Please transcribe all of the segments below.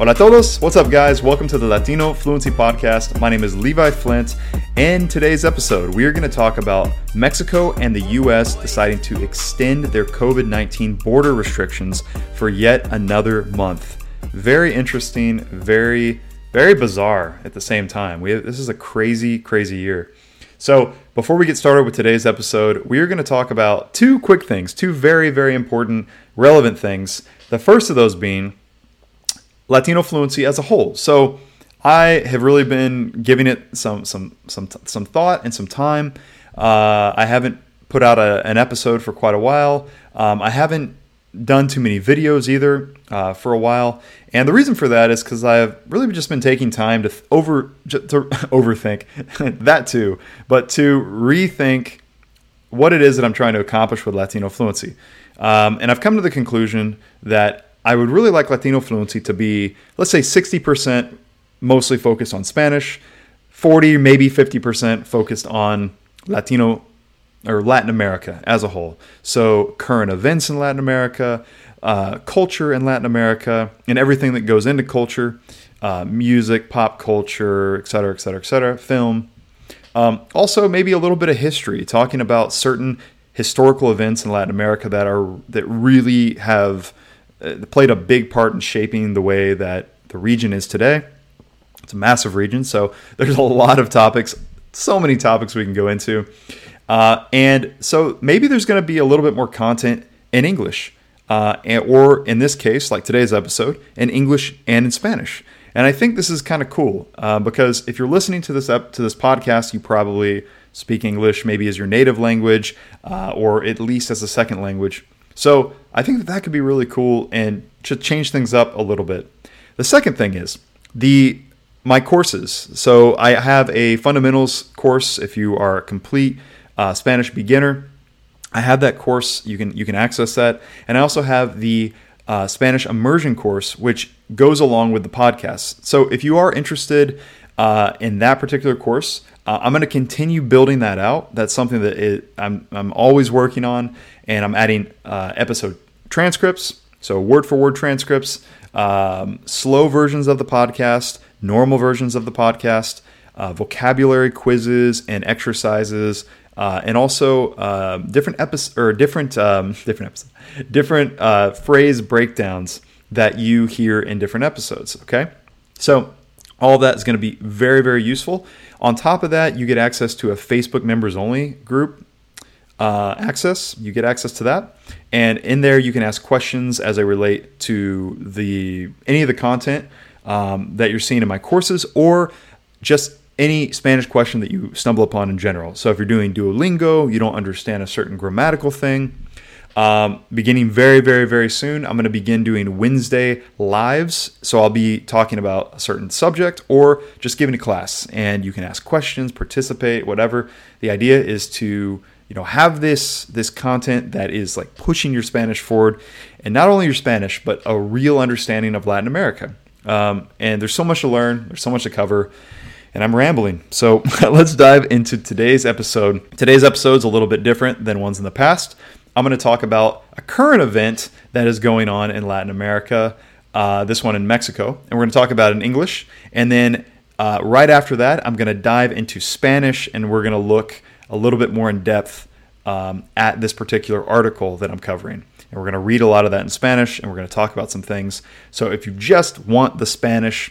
Hola todos. What's up, guys? Welcome to the Latino Fluency Podcast. My name is Levi Flint. In today's episode, we are going to talk about Mexico and the U.S. deciding to extend their COVID 19 border restrictions for yet another month. Very interesting, very, very bizarre at the same time. We have, this is a crazy, crazy year. So, before we get started with today's episode, we are going to talk about two quick things, two very, very important, relevant things. The first of those being Latino fluency as a whole. So I have really been giving it some some some some thought and some time. Uh, I haven't put out a, an episode for quite a while. Um, I haven't done too many videos either uh, for a while, and the reason for that is because I've really just been taking time to over to overthink that too, but to rethink what it is that I'm trying to accomplish with Latino fluency. Um, and I've come to the conclusion that I would really like Latino fluency to be, let's say, 60% mostly focused on Spanish, 40, maybe 50% focused on Latino or Latin America as a whole. So, current events in Latin America, uh, culture in Latin America, and everything that goes into culture uh, music, pop culture, et cetera, et cetera, et cetera, film. Um, also, maybe a little bit of history, talking about certain historical events in Latin America that are that really have played a big part in shaping the way that the region is today. It's a massive region, so there's a lot of topics, so many topics we can go into. Uh, and so maybe there's going to be a little bit more content in English, uh, and, or in this case, like today's episode, in English and in Spanish. And I think this is kind of cool uh, because if you're listening to this up to this podcast, you probably speak English maybe as your native language uh, or at least as a second language. So I think that that could be really cool and to change things up a little bit. The second thing is the my courses. So I have a fundamentals course if you are a complete uh, Spanish beginner. I have that course. You can you can access that, and I also have the uh, Spanish immersion course, which goes along with the podcast. So if you are interested uh, in that particular course, uh, I'm going to continue building that out. That's something that it, I'm, I'm always working on, and I'm adding uh, episode transcripts, so word for word transcripts, um, slow versions of the podcast, normal versions of the podcast, uh, vocabulary quizzes and exercises, uh, and also uh, different episodes or different um, different episodes, different uh, phrase breakdowns that you hear in different episodes. Okay, so all that is going to be very very useful. On top of that, you get access to a Facebook members only group uh, access. You get access to that, and in there you can ask questions as they relate to the any of the content um, that you're seeing in my courses, or just any Spanish question that you stumble upon in general. So if you're doing Duolingo, you don't understand a certain grammatical thing. Um, beginning very, very, very soon, I'm going to begin doing Wednesday lives. So I'll be talking about a certain subject or just giving a class, and you can ask questions, participate, whatever. The idea is to you know have this this content that is like pushing your Spanish forward, and not only your Spanish but a real understanding of Latin America. Um, and there's so much to learn. There's so much to cover. And I'm rambling. So let's dive into today's episode. Today's episode is a little bit different than ones in the past. I'm going to talk about a current event that is going on in Latin America, uh, this one in Mexico, and we're going to talk about it in English. And then uh, right after that, I'm going to dive into Spanish and we're going to look a little bit more in depth um, at this particular article that I'm covering. And we're going to read a lot of that in Spanish and we're going to talk about some things. So if you just want the Spanish,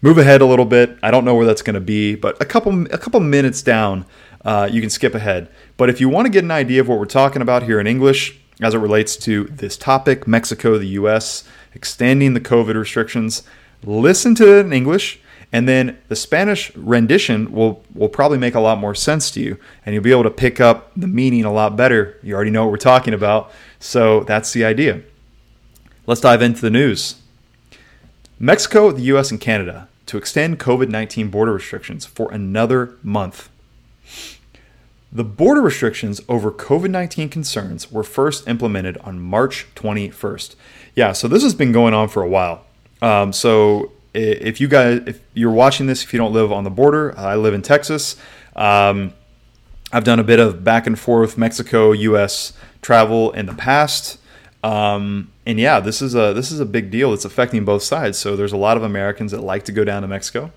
move ahead a little bit. I don't know where that's going to be, but a couple a couple minutes down, uh, you can skip ahead. But if you want to get an idea of what we're talking about here in English as it relates to this topic, Mexico, the U.S. extending the COVID restrictions, listen to it in English and then the Spanish rendition will will probably make a lot more sense to you, and you'll be able to pick up the meaning a lot better. You already know what we're talking about, so that's the idea. Let's dive into the news. Mexico, the US, and Canada to extend COVID 19 border restrictions for another month. The border restrictions over COVID 19 concerns were first implemented on March 21st. Yeah, so this has been going on for a while. Um, so if you guys, if you're watching this, if you don't live on the border, I live in Texas. Um, I've done a bit of back and forth Mexico U.S. travel in the past. Um, and yeah, this is a this is a big deal. It's affecting both sides. So there's a lot of Americans that like to go down to Mexico.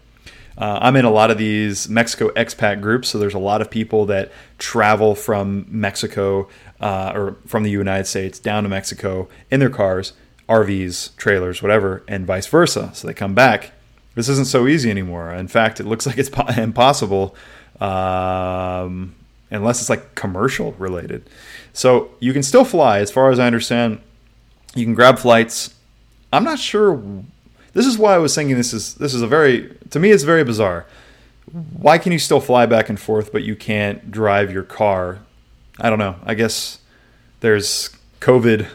Uh, I'm in a lot of these Mexico expat groups, so there's a lot of people that travel from Mexico uh, or from the United States down to Mexico in their cars, RVs, trailers, whatever, and vice versa. So they come back. This isn't so easy anymore. In fact, it looks like it's impossible um, unless it's like commercial related. So you can still fly, as far as I understand. You can grab flights. I'm not sure this is why I was thinking this is this is a very to me it's very bizarre. Why can you still fly back and forth but you can't drive your car? I don't know. I guess there's COVID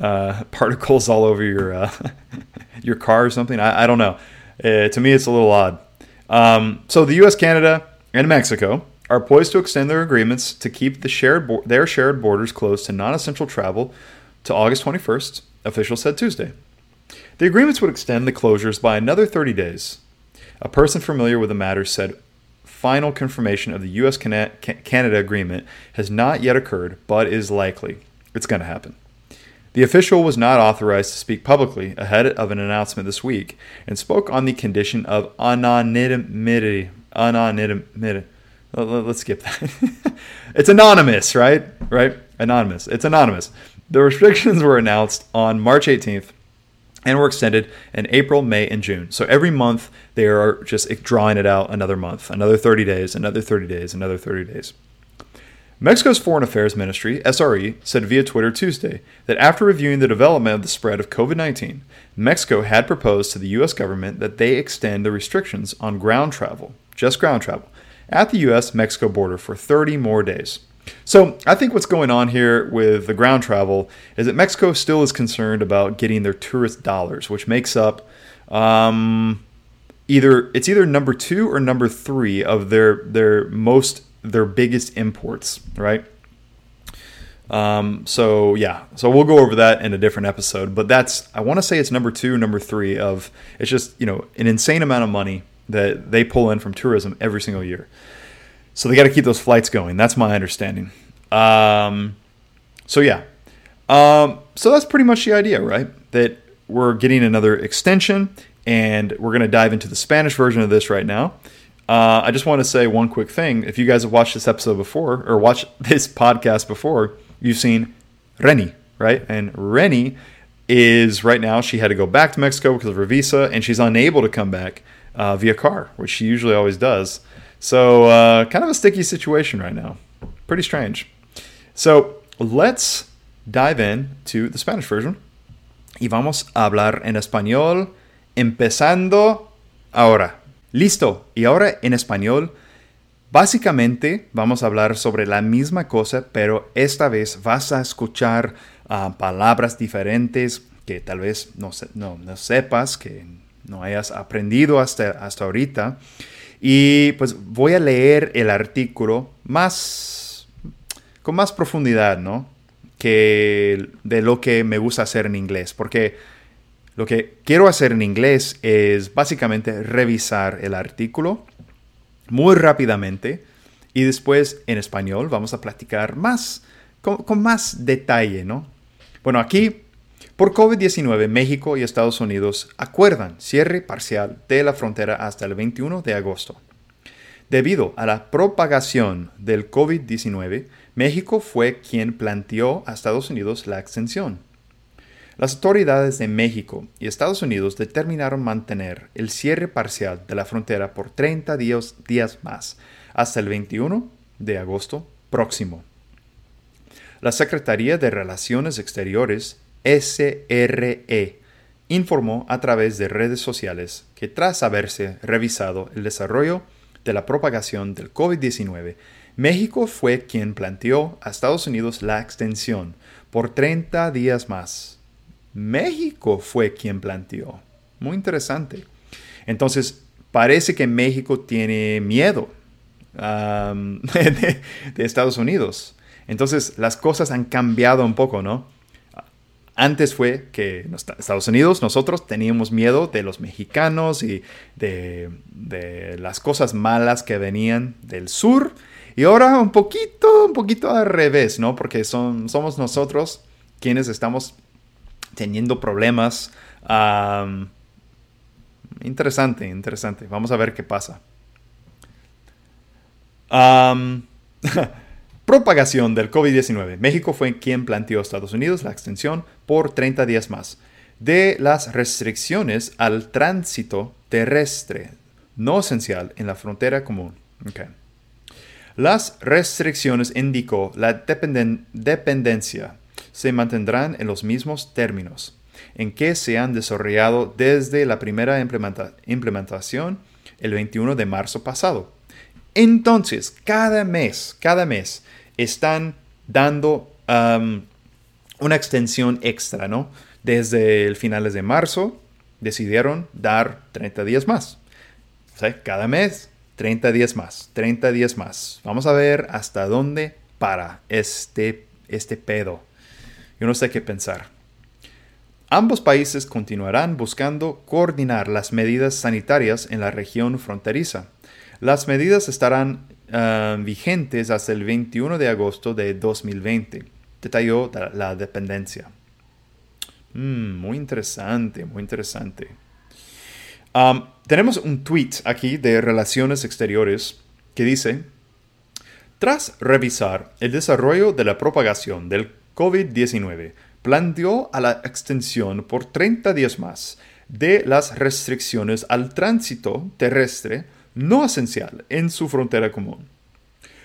uh, particles all over your uh, your car or something. I, I don't know. Uh, to me, it's a little odd. Um, so the U.S., Canada, and Mexico are poised to extend their agreements to keep the shared bo- their shared borders closed to non-essential travel to August 21st. Officials said Tuesday. The agreements would extend the closures by another 30 days. A person familiar with the matter said final confirmation of the U.S. Canada agreement has not yet occurred, but is likely. It's going to happen. The official was not authorized to speak publicly ahead of an announcement this week and spoke on the condition of anonymity. Anonymity. Let's skip that. it's anonymous, right? Right? Anonymous. It's anonymous. The restrictions were announced on March 18th and were extended in April, May, and June. So every month they are just drawing it out another month, another 30 days, another 30 days, another 30 days. Mexico's Foreign Affairs Ministry, SRE, said via Twitter Tuesday that after reviewing the development of the spread of COVID 19, Mexico had proposed to the U.S. government that they extend the restrictions on ground travel, just ground travel, at the U.S. Mexico border for 30 more days. So I think what's going on here with the ground travel is that Mexico still is concerned about getting their tourist dollars, which makes up um, either it's either number two or number three of their their most their biggest imports, right? Um, so yeah, so we'll go over that in a different episode. But that's I want to say it's number two, number three of it's just you know an insane amount of money that they pull in from tourism every single year. So they got to keep those flights going. That's my understanding. Um, so yeah, um, so that's pretty much the idea, right? That we're getting another extension, and we're going to dive into the Spanish version of this right now. Uh, I just want to say one quick thing. If you guys have watched this episode before or watched this podcast before, you've seen Reni, right? And Reni is right now, she had to go back to Mexico because of her visa, and she's unable to come back uh, via car, which she usually always does. So, uh, kind of a sticky situation right now. Pretty strange. So, let's dive in to the Spanish version. Y vamos a hablar en español, empezando ahora. Listo. Y ahora en español, básicamente vamos a hablar sobre la misma cosa, pero esta vez vas a escuchar uh, palabras diferentes que tal vez no, no, no, sepas, que no hayas aprendido hasta, hasta ahorita. Y pues voy a leer el artículo más con más profundidad, ¿no? Que de lo que me gusta hacer en inglés, porque lo que quiero hacer en inglés es básicamente revisar el artículo muy rápidamente y después en español vamos a platicar más con, con más detalle, ¿no? Bueno, aquí por COVID-19, México y Estados Unidos acuerdan cierre parcial de la frontera hasta el 21 de agosto. Debido a la propagación del COVID-19, México fue quien planteó a Estados Unidos la extensión. Las autoridades de México y Estados Unidos determinaron mantener el cierre parcial de la frontera por 30 días, días más, hasta el 21 de agosto próximo. La Secretaría de Relaciones Exteriores SRE, informó a través de redes sociales que tras haberse revisado el desarrollo de la propagación del COVID-19, México fue quien planteó a Estados Unidos la extensión por 30 días más. México fue quien planteó. Muy interesante. Entonces, parece que México tiene miedo de, de Estados Unidos. Entonces, las cosas han cambiado un poco, ¿no? Antes fue que Estados Unidos nosotros teníamos miedo de los mexicanos y de, las cosas malas que venían del sur. Y ahora un poquito, un poquito al revés, ¿no? Porque son, somos nosotros quienes estamos teniendo problemas. interesante, interesante. Vamos a ver qué pasa. propagación del COVID-19. México fue quien planteó a Estados Unidos la extensión por 30 días más de las restricciones al tránsito terrestre no esencial en la frontera común. Las restricciones, indicó la dependencia, se mantendrán en los mismos términos en que se han desarrollado desde la primera implementación el 21 de marzo pasado. Entonces, cada mes, cada mes, están dando una extensión extra, ¿no? Desde el finales de marzo decidieron dar 30 días más. O sea, cada mes, 30 días más, 30 días más. Vamos a ver hasta dónde para este, este pedo. Yo no sé qué pensar. Ambos países continuarán buscando coordinar las medidas sanitarias en la región fronteriza. Las medidas estarán ah, vigentes hasta el 21 de agosto de 2020, detalló la dependencia. Mm, muy interesante, muy interesante. tenemos un tweet aquí de Relaciones Exteriores que dice, tras revisar el desarrollo de la propagación del COVID-19, planteó a la extensión por 30 días más de las restricciones al tránsito terrestre no esencial en su frontera común.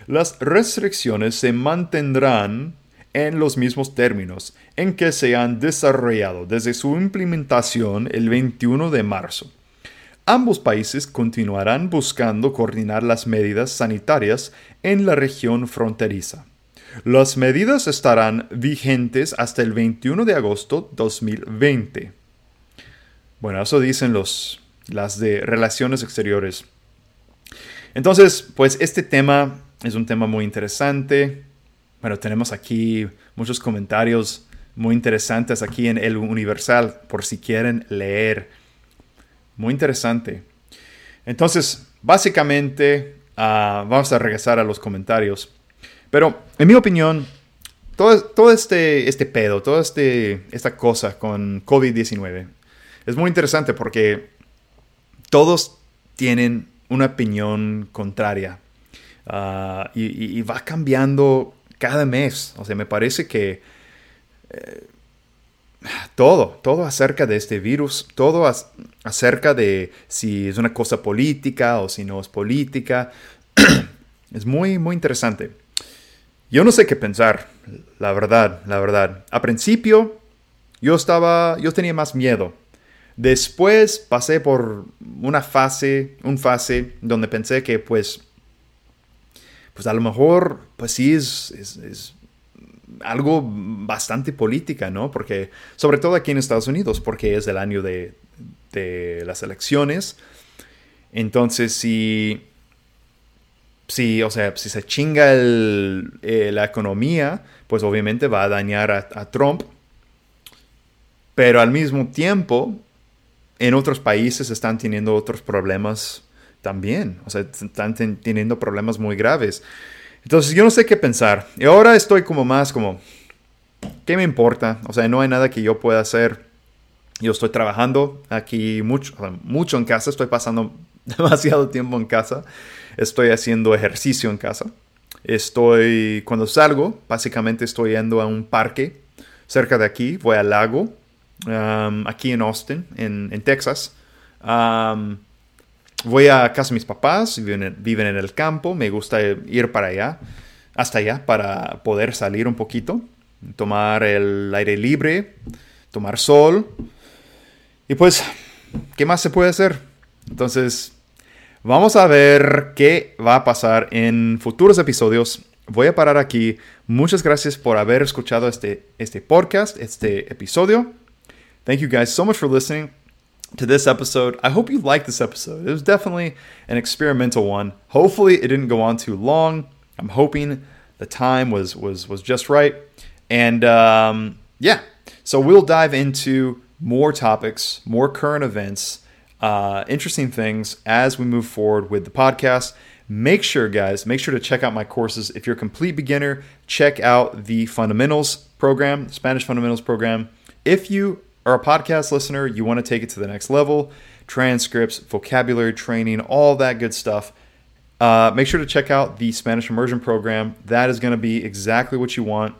Las restricciones se mantendrán en los mismos términos en que se han desarrollado desde su implementación el 21 de marzo. Ambos países continuarán buscando coordinar las medidas sanitarias en la región fronteriza. Las medidas estarán vigentes hasta el 21 de agosto 2020. Bueno, eso dicen los, las de relaciones exteriores entonces, pues este tema es un tema muy interesante. Bueno, tenemos aquí muchos comentarios muy interesantes aquí en El Universal, por si quieren leer. Muy interesante. Entonces, básicamente, ah, vamos a regresar a los comentarios. Pero, en mi opinión, todo, todo este, este pedo, toda este, esta cosa con COVID-19 es muy interesante porque todos tienen una opinión contraria. Ah, y, va cambiando cada mes. O sea, me parece que eh, todo, todo acerca de este virus, todo acerca de si es una cosa política o si no es política, es muy, muy interesante. Yo no sé qué pensar, la verdad, la verdad. A principio, yo estaba, yo tenía más miedo Después pasé por una fase, un fase donde pensé que pues, pues a lo mejor, pues sí es, algo bastante política, ¿no? Porque, sobre todo aquí en Estados Unidos, porque es el año de, de las elecciones. Entonces, si, si, o sea, si se chinga eh, la economía, pues obviamente va a dañar a Trump. Pero al mismo tiempo, en otros países están teniendo otros problemas también. O sea, están teniendo problemas muy graves. Entonces yo no sé qué pensar. Y ahora estoy como más como, ¿qué me importa? O sea, no hay nada que yo pueda hacer. Yo estoy trabajando aquí mucho, mucho en casa. Estoy pasando demasiado tiempo en casa. Estoy haciendo ejercicio en casa. Estoy, cuando salgo, básicamente estoy yendo a un parque cerca de aquí. Voy al lago Um, aquí en Austin, en, Texas. Um, voy a casa de mis papás, viven, viven en el campo, me gusta ir para allá, hasta allá, para poder salir un poquito, tomar el aire libre, tomar sol. Y pues, ¿qué más se puede hacer? Entonces, vamos a ver qué va a pasar en futuros episodios. Voy a parar aquí. Muchas gracias por haber escuchado este, este podcast, este episodio. Thank you guys so much for listening to this episode. I hope you liked this episode. It was definitely an experimental one. Hopefully it didn't go on too long. I'm hoping the time was was was just right. And um, yeah, so we'll dive into more topics, more current events, uh, interesting things as we move forward with the podcast. Make sure, guys, make sure to check out my courses. If you're a complete beginner, check out the fundamentals program, Spanish fundamentals program if you are a podcast listener, you want to take it to the next level, transcripts, vocabulary training, all that good stuff. Uh, make sure to check out the Spanish immersion program. That is going to be exactly what you want,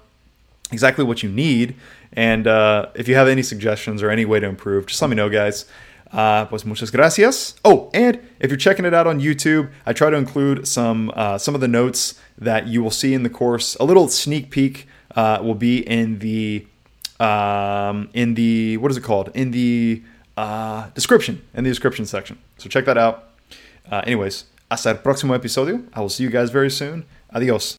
exactly what you need. And uh, if you have any suggestions or any way to improve, just let me know, guys. Uh, pues muchas gracias. Oh, and if you're checking it out on YouTube, I try to include some uh, some of the notes that you will see in the course. A little sneak peek uh, will be in the um, in the what is it called in the uh, description in the description section. So check that out. Uh, anyways, hasta el próximo episodio. I will see you guys very soon. Adios.